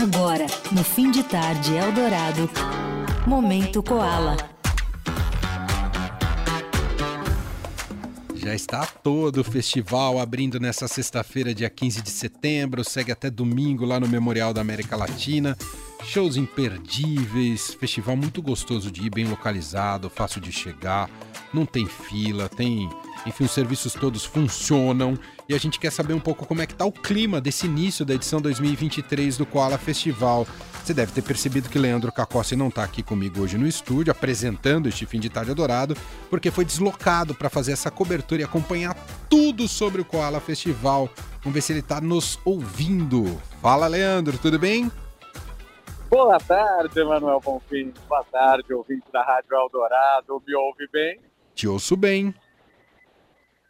Agora, no fim de tarde Eldorado, Momento Koala. Já está todo o festival abrindo nessa sexta-feira, dia 15 de setembro, segue até domingo lá no Memorial da América Latina. Shows imperdíveis, festival muito gostoso de ir, bem localizado, fácil de chegar, não tem fila, tem enfim, os serviços todos funcionam e a gente quer saber um pouco como é que tá o clima desse início da edição 2023 do Koala Festival. Você deve ter percebido que Leandro Cacossi não está aqui comigo hoje no estúdio, apresentando este fim de tarde adorado, porque foi deslocado para fazer essa cobertura e acompanhar tudo sobre o Koala Festival. Vamos ver se ele está nos ouvindo. Fala, Leandro, tudo bem? Boa tarde, Emanuel Bonfim. Boa tarde, ouvinte da Rádio Eldorado. Me ouve bem? Te ouço bem.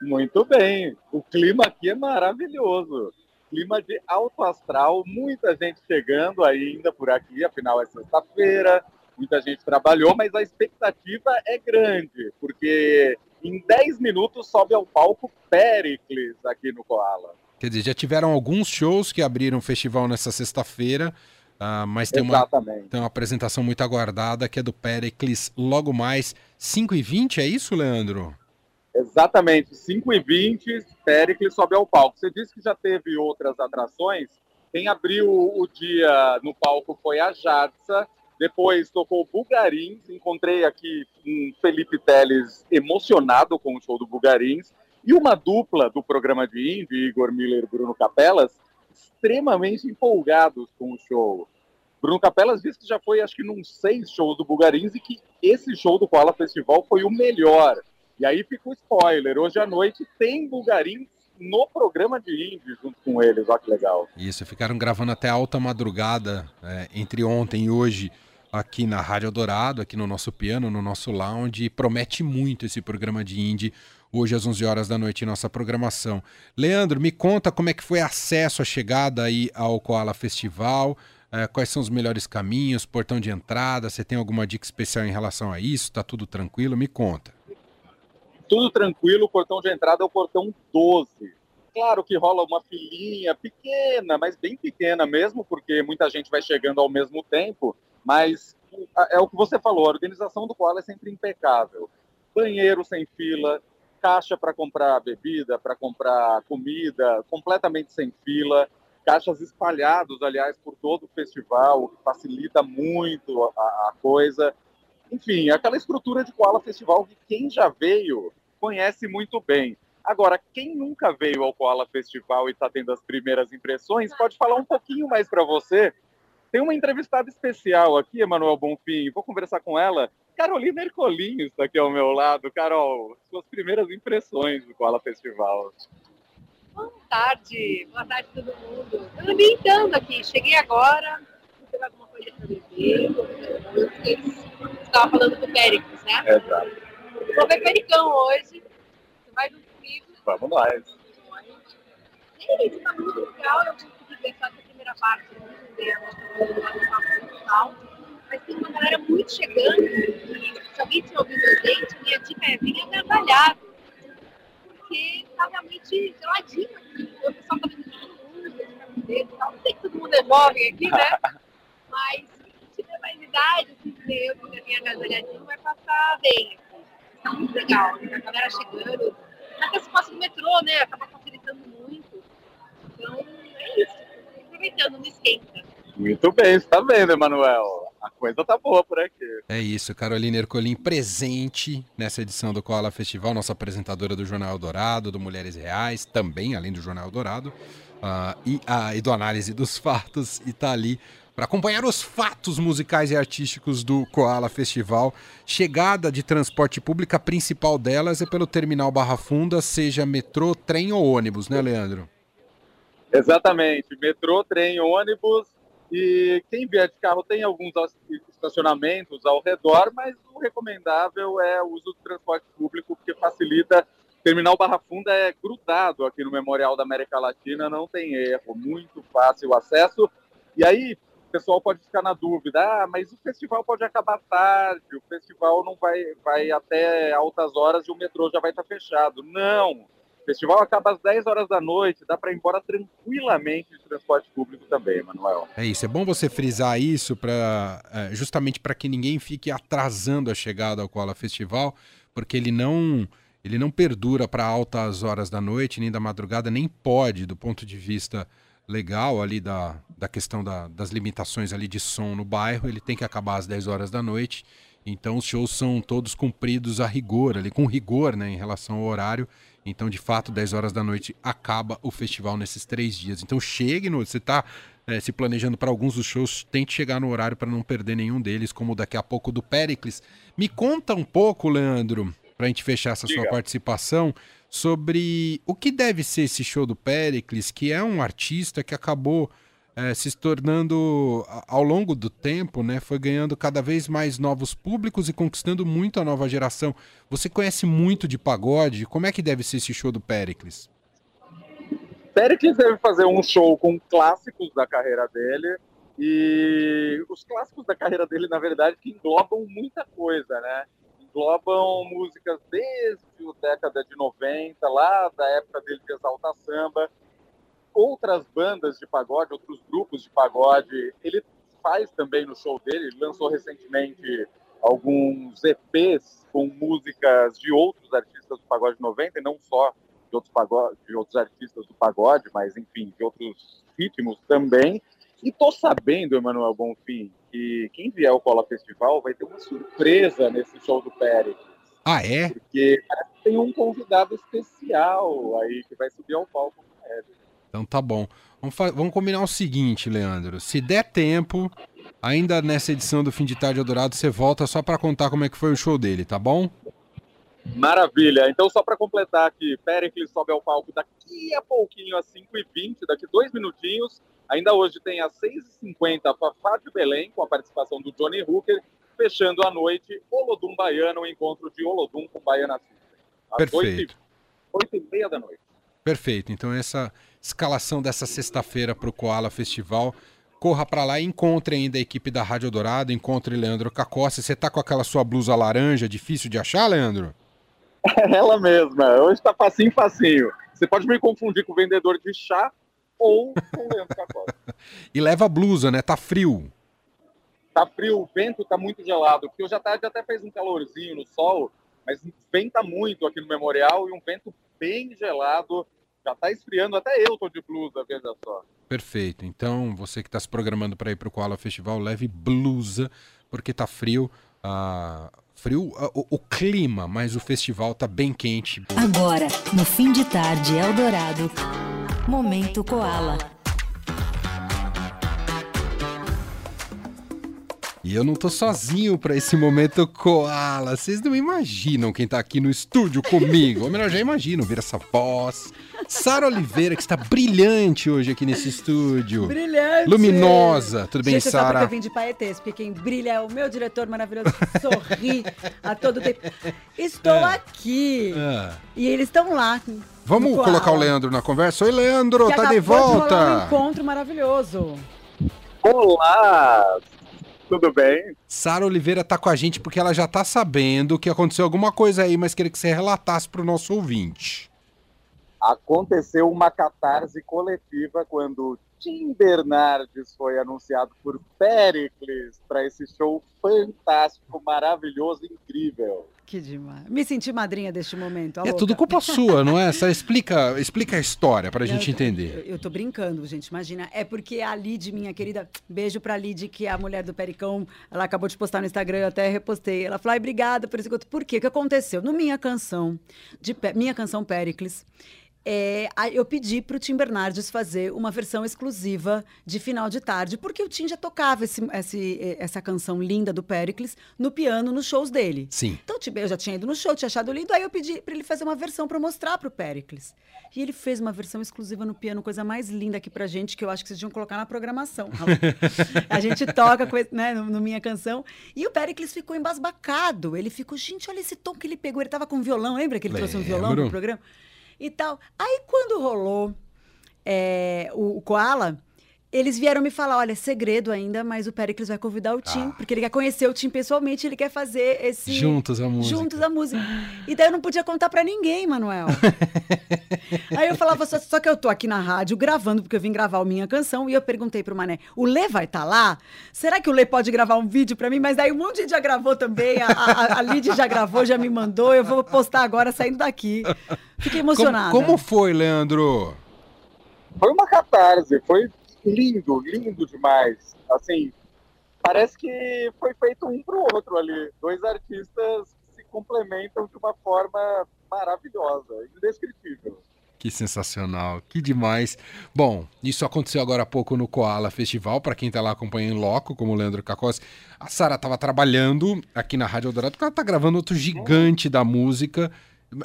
Muito bem. O clima aqui é maravilhoso. Clima de alto astral, muita gente chegando ainda por aqui, afinal é sexta-feira, muita gente trabalhou, mas a expectativa é grande, porque em 10 minutos sobe ao palco Pericles aqui no Koala. Quer dizer, já tiveram alguns shows que abriram o festival nessa sexta-feira, uh, mas tem uma, tem uma apresentação muito aguardada que é do Pericles logo mais 5h20, é isso, Leandro? Exatamente, 5 e 20 Pericles sobe ao palco. Você disse que já teve outras atrações. Quem abriu o dia no palco foi a Jadsa, depois tocou Bugarins. Encontrei aqui um Felipe Teles emocionado com o show do Bugarins. E uma dupla do programa de indie, Igor Miller e Bruno Capelas, extremamente empolgados com o show. Bruno Capelas disse que já foi, acho que, num seis shows do Bugarins e que esse show do Koala Festival foi o melhor. E aí fica o spoiler. Hoje à noite tem Bulgarins no programa de indie junto com eles. Olha que legal. Isso, ficaram gravando até alta madrugada é, entre ontem e hoje aqui na Rádio Dourado, aqui no nosso piano, no nosso lounge. Promete muito esse programa de indie hoje às 11 horas da noite em nossa programação. Leandro, me conta como é que foi acesso, a chegada aí ao Koala Festival. É, quais são os melhores caminhos, portão de entrada? Você tem alguma dica especial em relação a isso? Tá tudo tranquilo? Me conta tudo tranquilo, o portão de entrada é o portão 12. Claro que rola uma filinha pequena, mas bem pequena mesmo, porque muita gente vai chegando ao mesmo tempo, mas é o que você falou, a organização do Koala é sempre impecável. Banheiro sem fila, caixa para comprar bebida, para comprar comida, completamente sem fila, caixas espalhados, aliás, por todo o festival, o que facilita muito a, a coisa. Enfim, aquela estrutura de Koala Festival que quem já veio conhece muito bem. Agora, quem nunca veio ao Koala Festival e está tendo as primeiras impressões, pode falar um pouquinho mais para você. Tem uma entrevistada especial aqui, Emanuel Bonfim, vou conversar com ela. Carolina Ercolinho está aqui ao meu lado. Carol, suas primeiras impressões do Koala Festival. Boa tarde, boa tarde a todo mundo. Eu ambientando aqui, cheguei agora, vou pegar alguma coisa para beber. Estava falando do Péricles, né? Exato. Vou ver Pericão hoje. Você vai junto comigo? Vamos lá. É isso, tá muito legal. Eu consegui ver só essa primeira parte muito dela, no tal. Mas tem uma galera muito chegando. E se alguém tinha ouvido a gente, minha dica é venha trabalhado. Porque tá realmente geladinho aqui. O pessoal tá vendo todo mundo, de camiseta e tal. Não sei que todo mundo é jovem aqui, né? Mas se tiver mais idade, se eu tiver minha agasalhadinho, vai passar bem tá muito legal. A galera chegando. Até se passa do metrô, né? Acaba facilitando muito. Então, é isso. Aproveitando, não esquenta. Muito bem, você tá vendo, Emanuel? A coisa tá boa por aqui. É isso, Carolina Ercolim presente nessa edição do Koala Festival, nossa apresentadora do Jornal Dourado, do Mulheres Reais, também, além do Jornal Dourado, uh, e, uh, e do Análise dos Fatos, e tá ali para acompanhar os fatos musicais e artísticos do Koala Festival. Chegada de transporte público, a principal delas é pelo terminal Barra Funda, seja metrô, trem ou ônibus, né, Leandro? Exatamente, metrô, trem, ônibus. E quem vier de carro tem alguns estacionamentos ao redor, mas o recomendável é o uso do transporte público, porque facilita. Terminal Barra Funda é grudado aqui no Memorial da América Latina, não tem erro, muito fácil o acesso. E aí, o pessoal pode ficar na dúvida, ah, mas o festival pode acabar tarde, o festival não vai, vai até altas horas e o metrô já vai estar fechado. Não! O festival acaba às 10 horas da noite, dá para ir embora tranquilamente de transporte público também, Manuel. É isso, é bom você frisar isso para é, justamente para que ninguém fique atrasando a chegada ao Koala Festival, porque ele não ele não perdura para altas horas da noite nem da madrugada, nem pode do ponto de vista legal ali da, da questão da, das limitações ali de som no bairro, ele tem que acabar às 10 horas da noite. Então os shows são todos cumpridos a rigor, ali com rigor, né, em relação ao horário. Então, de fato, 10 horas da noite acaba o festival nesses três dias. Então, chegue no. Você está é, se planejando para alguns dos shows, tente chegar no horário para não perder nenhum deles, como daqui a pouco do Pericles. Me conta um pouco, Leandro, para a gente fechar essa Diga. sua participação, sobre o que deve ser esse show do Pericles, que é um artista que acabou é, se tornando, ao longo do tempo, né, foi ganhando cada vez mais novos públicos e conquistando muito a nova geração. Você conhece muito de pagode? Como é que deve ser esse show do Pericles? Pericles deve fazer um show com clássicos da carreira dele. E os clássicos da carreira dele, na verdade, que englobam muita coisa, né? Englobam músicas desde a década de 90, lá da época dele de Exalta Samba, outras bandas de pagode, outros grupos de pagode. Ele faz também no show dele, ele lançou recentemente alguns EPs com músicas de outros artistas do pagode 90 e não só de outros, pagode, de outros artistas do pagode, mas enfim, de outros ritmos também. E tô sabendo, Emanuel Bonfim, que quem vier ao Cola Festival vai ter uma surpresa nesse show do Pérez. Ah, é? Porque tem um convidado especial aí que vai subir ao palco com ele. Então tá bom. Vamos, vamos combinar o seguinte, Leandro. Se der tempo, ainda nessa edição do Fim de Tarde Eldorado, você volta só para contar como é que foi o show dele, tá bom? Maravilha. Então, só para completar aqui, Pericles sobe ao palco daqui a pouquinho, às 5h20, daqui dois minutinhos. Ainda hoje tem às 6h50 a Fafá de Belém, com a participação do Johnny Hooker, fechando a noite Olodum Baiano, o encontro de Olodum com Baiana. Às Perfeito. 8h30 da noite. Perfeito. Então, essa escalação dessa sexta-feira para o Koala Festival. Corra para lá e encontre ainda a equipe da Rádio Dourado, encontre Leandro Cacossi. Você tá com aquela sua blusa laranja, difícil de achar, Leandro? Ela mesma. Hoje tá facinho, facinho. Você pode me confundir com o vendedor de chá ou com o Leandro Cacossi. e leva blusa, né? Tá frio. Tá frio, o vento tá muito gelado, porque hoje à tarde até fez um calorzinho no sol, mas venta muito aqui no Memorial e um vento bem gelado já tá esfriando, até eu tô de blusa, veja só. Perfeito. Então, você que está se programando para ir para o Koala Festival, leve blusa, porque tá frio. Uh, frio uh, o, o, clima, mas o festival tá bem quente. Agora, no fim de tarde, Eldorado, Momento Koala. E eu não tô sozinho para esse momento koala. Vocês não imaginam quem tá aqui no estúdio comigo. Ou melhor, já imaginam ver essa voz. Sara Oliveira, que está brilhante hoje aqui nesse estúdio. Brilhante! Luminosa. Tudo bem, Sara? Sara? Eu vim de Paetês, porque quem brilha é o meu diretor maravilhoso que sorri a todo tempo. Estou é. aqui. É. E eles estão lá. Vamos colocar o Leandro na conversa? Oi, Leandro, que tá de volta. De um encontro maravilhoso. Olá! Tudo bem? Sara Oliveira tá com a gente porque ela já tá sabendo que aconteceu alguma coisa aí, mas queria que você relatasse para o nosso ouvinte. Aconteceu uma catarse coletiva quando Tim Bernardes foi anunciado por Pericles para esse show fantástico, maravilhoso, incrível. Que demais. Me senti madrinha deste momento. É tudo culpa sua, não é? Só explica, explica a história para a gente entender. Eu, eu tô brincando, gente. Imagina. É porque a Lid, minha querida, beijo pra Lid, que é a mulher do Pericão. Ela acabou de postar no Instagram, eu até repostei. Ela falou: obrigada por esse Por quê? O que aconteceu? No minha canção, de, minha canção Pericles, é, eu pedi para o Tim Bernardes fazer uma versão exclusiva de final de tarde, porque o Tim já tocava esse, esse, essa canção linda do Pericles no piano nos shows dele. Sim. Então eu já tinha ido no show, tinha achado lindo, aí eu pedi para ele fazer uma versão para mostrar para o Pericles. E ele fez uma versão exclusiva no piano, coisa mais linda aqui pra gente, que eu acho que vocês deviam colocar na programação. a gente toca né, no, no, minha canção. E o Pericles ficou embasbacado. Ele ficou, gente, olha esse tom que ele pegou. Ele tava com um violão, lembra que ele Lembro. trouxe um violão pro programa? E tal. Aí quando rolou é, o, o Koala, eles vieram me falar, olha, segredo ainda, mas o Pericles vai convidar o Tim, Ah. porque ele quer conhecer o Tim pessoalmente, ele quer fazer esse... Juntos a música. Juntos a música. E daí eu não podia contar pra ninguém, Manuel. Aí eu falava, só, só que eu tô aqui na rádio gravando, porque eu vim gravar a minha canção, e eu perguntei pro Mané, o Lê vai estar lá? Será que o Lê pode gravar um vídeo pra mim? Mas daí um monte de gente já gravou também, a, a, a Lid já gravou, já me mandou, eu vou postar agora saindo daqui. Fiquei Como, emocionada. como foi, Leandro? Foi uma catarse, foi lindo, lindo demais. Assim, parece que foi feito um pro outro ali. Dois artistas se complementam de uma forma maravilhosa, indescritível. Que sensacional, que demais. Bom, isso aconteceu agora há pouco no Koala Festival, para quem tá lá acompanhando em loco, como o Leandro Cacossi. A Sara tava trabalhando aqui na Rádio Eldorado, porque ela tá gravando outro gigante da música.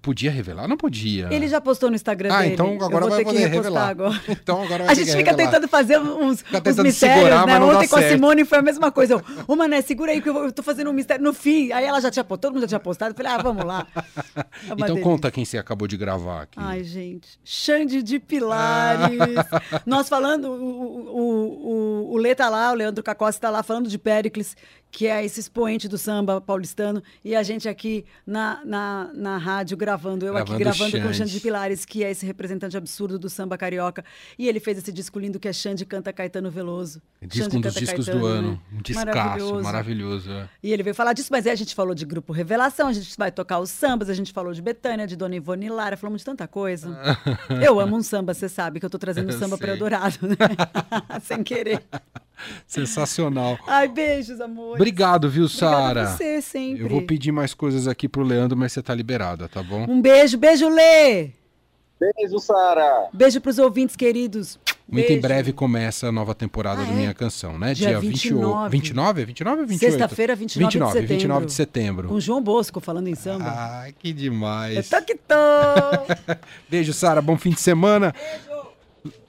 Podia revelar? Não podia. Ele já postou no Instagram Ah, dele. então Eu agora vou vai ter que poder repostar revelar. agora. Então agora vai A gente fica revelar. tentando fazer uns, Fica uns tentando mistérios, segurar, né? Ontem com a certo. Simone foi a mesma coisa. Eu, Ô, Mané, segura aí que eu, tô fazendo um mistério no fim. Aí ela já tinha postado, todo mundo já tinha postado. Eu falei, ah, vamos lá. É Então delícia. conta quem você acabou de gravar aqui. Ai, gente. Xande de Pilares. Nós falando, o, o, o, o Lê tá lá, o Leandro Cacossi tá lá falando de Péricles, que é esse expoente do samba paulistano, e a gente aqui na, na, na rádio gravando, eu aqui Gravando gravando com o Xande. Xande de Pilares, que é esse representante absurdo do samba carioca. E ele fez esse disco lindo que é Xande canta Caetano Veloso. Disco Xande um dos canta discos do Caetano, ano. né? Um descasso, maravilhoso. é. E ele veio falar disso, mas aí a gente falou de Grupo Revelação, a gente vai tocar os sambas, a gente falou de Betânia, de Dona Ivone Lara, falamos de tanta coisa. Eu amo um samba, você sabe que eu tô trazendo Eu samba para. Eldorado, né? Sem querer. Sensacional. Ai, beijos, amor. Obrigado, viu, Sara? você sempre. Eu vou pedir mais coisas aqui pro Leandro, mas você tá liberada, tá bom? Um beijo, beijo, Lê! Beijo, Sara! Beijo pros ouvintes queridos. Muito em Beijo. breve começa a nova temporada Ah, do é? Minha Canção, né? Dia 28. 29. 29? 29 ou 28? Sexta-feira, 29 de 29, setembro. 29 de setembro. Com João Bosco falando em samba. Ai, que eu demais. tô que tô. Beijo, Sara. Bom fim de semana.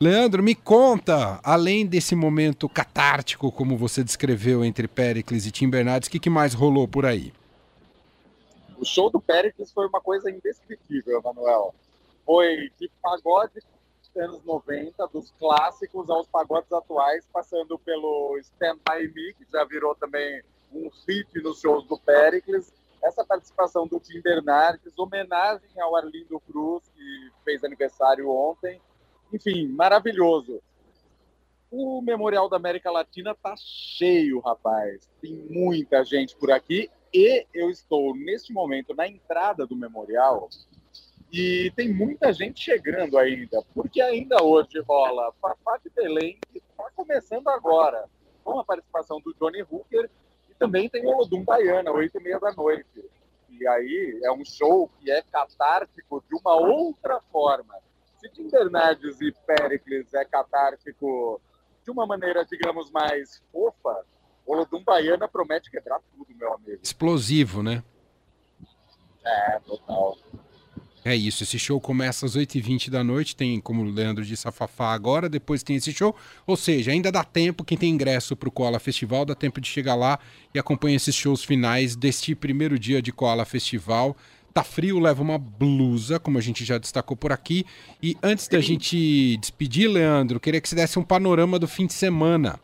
Leandro, me conta, além desse momento catártico, como você descreveu entre Péricles e Tim Bernardes, o que, que mais rolou por aí? O show do Péricles foi uma coisa indescritível, Emanuel. Foi de pagode dos anos 90, dos clássicos aos pagodes atuais, passando pelo Stand By Me, que já virou também um hit nos shows do Péricles. Essa participação do Tim Bernardes, homenagem ao Arlindo Cruz, que fez aniversário ontem. Enfim, maravilhoso. O Memorial da América Latina tá cheio, rapaz. Tem muita gente por aqui e eu estou neste momento na entrada do memorial e tem muita gente chegando ainda, porque ainda hoje rola Fafá de Belém, que está começando agora, com a participação do Johnny Hooker e também tem o Olodum Baiana, oito e meia da noite. E aí é um show que é catártico de uma outra forma. Se Bernardes e Pericles é catártico de uma maneira, digamos, mais fofa, Olodum Baiana promete quebrar tudo, meu amigo. Explosivo, né? É, total. É isso, esse show começa às 8h20 da noite, tem, como o Leandro disse, a Fafá agora, depois tem esse show. Ou seja, ainda dá tempo, quem tem ingresso para o Koala Festival, dá tempo de chegar lá e acompanhar esses shows finais deste primeiro dia de Koala Festival. Tá frio, leva uma blusa, como a gente já destacou por aqui. E antes da gente despedir, Leandro, queria que você desse um panorama do fim de semana.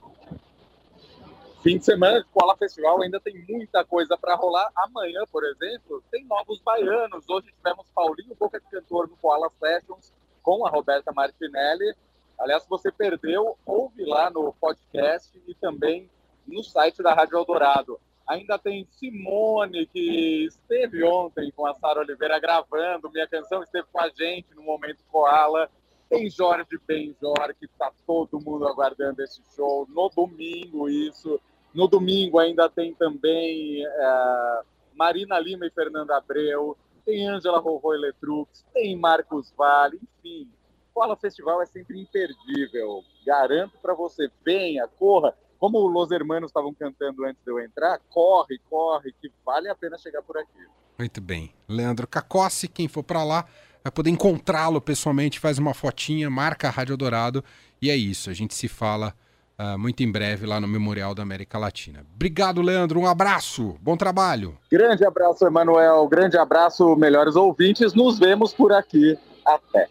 Fim de semana Koala Festival ainda tem muita coisa para rolar. Amanhã, por exemplo, tem novos baianos. Hoje tivemos Paulinho Boca de Cantor no Koala Sessions com a Roberta Martinelli. Aliás, se você perdeu, ouve lá no podcast e também no site da Rádio Eldorado. Ainda tem Simone, que esteve ontem com a Sara Oliveira gravando minha canção, esteve com a gente no Momento Koala. Tem Jorge Benjor, que está todo mundo aguardando esse show. No domingo, isso. No domingo ainda tem também é, Marina Lima e Fernanda Abreu. Tem Ângela Rorô Eletrux. Tem Marcos Vale. Enfim, Koala Festival é sempre imperdível. Garanto para você. Venha, corra. Como os hermanos estavam cantando antes de eu entrar, corre, corre, que vale a pena chegar por aqui. Muito bem. Leandro Cacossi, quem for para lá vai poder encontrá-lo pessoalmente, faz uma fotinha, marca a Rádio Dourado e é isso. A gente se fala uh, muito em breve lá no Memorial da América Latina. Obrigado, Leandro. Um abraço. Bom trabalho. Grande abraço, Emanuel. Grande abraço, melhores ouvintes. Nos vemos por aqui. Até.